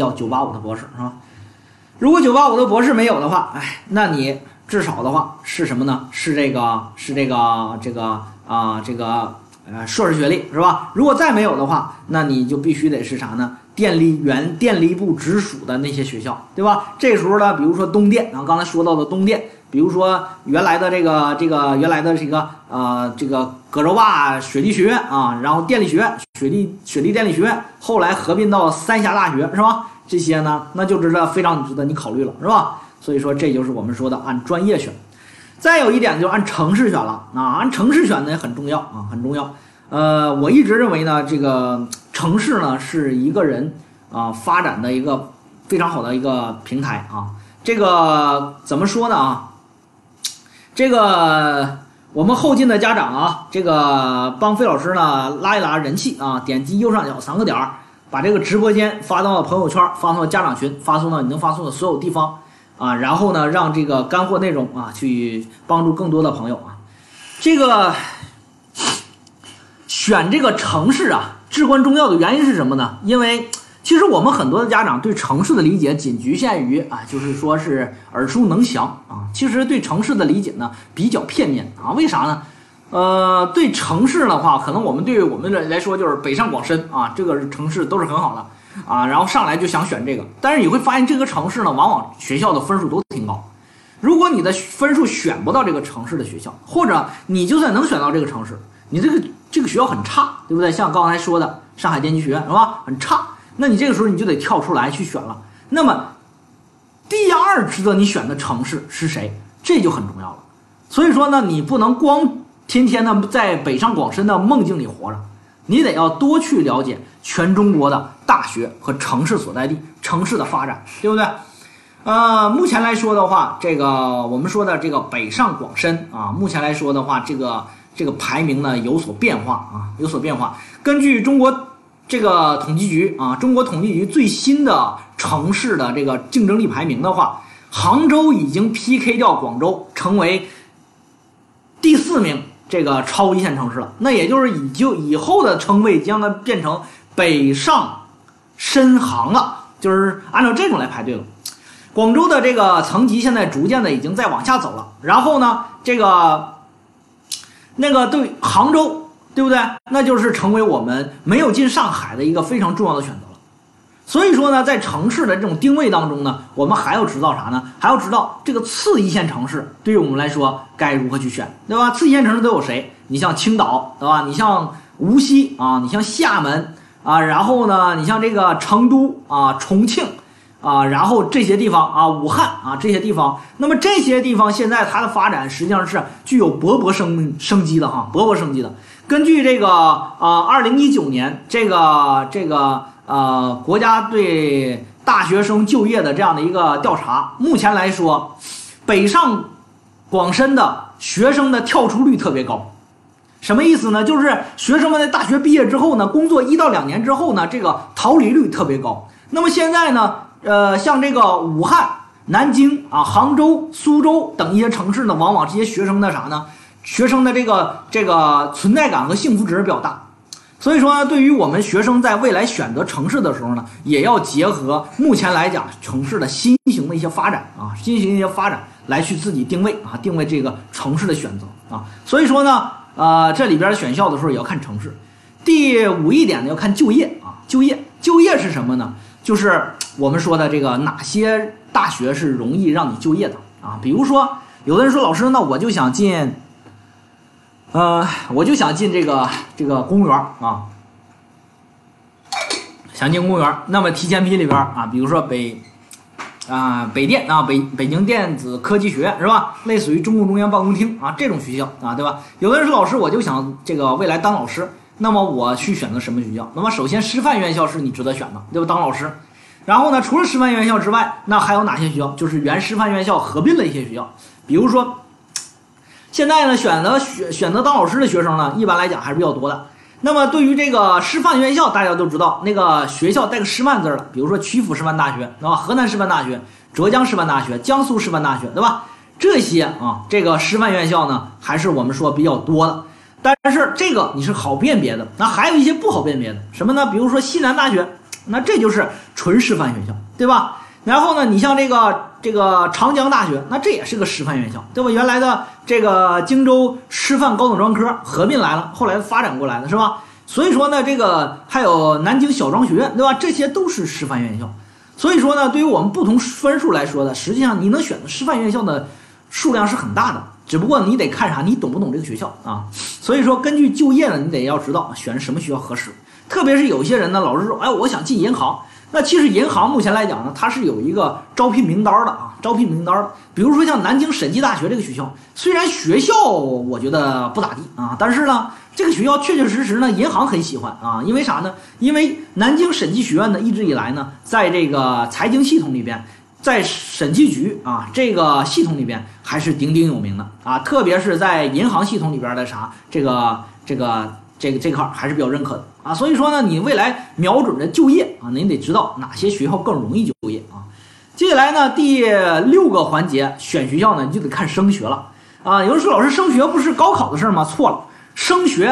要九八五的博士，是吧？如果九八五的博士没有的话，哎，那你至少的话是什么呢？是这个，是这个，这个啊，这个呃硕士学历，是吧？如果再没有的话，那你就必须得是啥呢？电力原电力部直属的那些学校，对吧？这时候呢，比如说东电啊，刚才说到的东电，比如说原来的这个这个原来的这个呃这个葛洲坝水利学院啊，然后电力学院水利水利电力学院，后来合并到三峡大学，是吧？这些呢，那就值得非常值得你考虑了，是吧？所以说这就是我们说的按专业选。再有一点就按城市选了啊，按城市选呢也很重要啊，很重要。呃，我一直认为呢，这个城市呢是一个人啊发展的一个非常好的一个平台啊。这个怎么说呢啊？这个我们后进的家长啊，这个帮费老师呢拉一拉人气啊，点击右上角三个点儿。把这个直播间发到朋友圈，发送到家长群，发送到你能发送的所有地方啊，然后呢，让这个干货内容啊，去帮助更多的朋友啊。这个选这个城市啊，至关重要的原因是什么呢？因为其实我们很多的家长对城市的理解仅局限于啊，就是说是耳熟能详啊，其实对城市的理解呢比较片面啊。为啥呢？呃，对城市的话，可能我们对我们来说就是北上广深啊，这个城市都是很好的啊，然后上来就想选这个，但是你会发现这个城市呢，往往学校的分数都挺高。如果你的分数选不到这个城市的学校，或者你就算能选到这个城市，你这个这个学校很差，对不对？像刚才说的上海电机学院是吧？很差，那你这个时候你就得跳出来去选了。那么第二值得你选的城市是谁？这就很重要了。所以说呢，你不能光。天天呢在北上广深的梦境里活着，你得要多去了解全中国的大学和城市所在地、城市的发展，对不对？呃，目前来说的话，这个我们说的这个北上广深啊，目前来说的话，这个这个排名呢有所变化啊，有所变化。根据中国这个统计局啊，中国统计局最新的城市的这个竞争力排名的话，杭州已经 PK 掉广州，成为第四名。这个超一线城市了，那也就是以就以后的称谓将它变成北上深杭了，就是按照这种来排队了。广州的这个层级现在逐渐的已经在往下走了，然后呢，这个那个对杭州，对不对？那就是成为我们没有进上海的一个非常重要的选择。所以说呢，在城市的这种定位当中呢，我们还要知道啥呢？还要知道这个次一线城市对于我们来说该如何去选，对吧？次一线城市都有谁？你像青岛，对吧？你像无锡啊，你像厦门啊，然后呢，你像这个成都啊、重庆啊，然后这些地方啊，武汉啊这些地方，那么这些地方现在它的发展实际上是具有勃勃生生机的哈，勃勃生机的。根据这个啊，二零一九年这个这个。呃，国家对大学生就业的这样的一个调查，目前来说，北上广深的学生的跳出率特别高，什么意思呢？就是学生们在大学毕业之后呢，工作一到两年之后呢，这个逃离率特别高。那么现在呢，呃，像这个武汉、南京啊、杭州、苏州等一些城市呢，往往这些学生的啥呢？学生的这个这个存在感和幸福值比较大。所以说，对于我们学生在未来选择城市的时候呢，也要结合目前来讲城市的新型的一些发展啊，新型一些发展来去自己定位啊，定位这个城市的选择啊。所以说呢，呃，这里边选校的时候也要看城市。第五一点呢，要看就业啊，就业，就业是什么呢？就是我们说的这个哪些大学是容易让你就业的啊？比如说，有的人说老师，那我就想进。呃，我就想进这个这个公务员啊，想进公务员。那么提前批里边啊，比如说北啊北电啊北北京电子科技学院是吧？类似于中共中央办公厅啊这种学校啊，对吧？有的人说老师，我就想这个未来当老师，那么我去选择什么学校？那么首先师范院校是你值得选的，对吧？当老师。然后呢，除了师范院校之外，那还有哪些学校？就是原师范院校合并的一些学校，比如说。现在呢，选择选选择当老师的学生呢，一般来讲还是比较多的。那么对于这个师范院校，大家都知道那个学校带个师范字了，比如说曲阜师范大学，对吧？河南师范大学、浙江师范大学、江苏师范大学，对吧？这些啊，这个师范院校呢，还是我们说比较多的。但是这个你是好辨别的，那还有一些不好辨别的，什么呢？比如说西南大学，那这就是纯师范学校，对吧？然后呢，你像这个这个长江大学，那这也是个师范院校，对吧？原来的这个荆州师范高等专科合并来了，后来发展过来的是吧？所以说呢，这个还有南京小庄学院，对吧？这些都是师范院校。所以说呢，对于我们不同分数来说的，实际上你能选择师范院校的数量是很大的，只不过你得看啥，你懂不懂这个学校啊？所以说，根据就业呢，你得要知道选什么学校合适。特别是有些人呢，老是说，哎，我想进银行。那其实银行目前来讲呢，它是有一个招聘名单的啊，招聘名单。比如说像南京审计大学这个学校，虽然学校我觉得不咋地啊，但是呢，这个学校确确实实呢，银行很喜欢啊，因为啥呢？因为南京审计学院呢，一直以来呢，在这个财经系统里边，在审计局啊这个系统里边还是鼎鼎有名的啊，特别是在银行系统里边的啥这个这个。这个这块还是比较认可的啊，所以说呢，你未来瞄准着就业啊，您得知道哪些学校更容易就业啊。接下来呢，第六个环节选学校呢，你就得看升学了啊。有人说老师升学不是高考的事儿吗？错了，升学。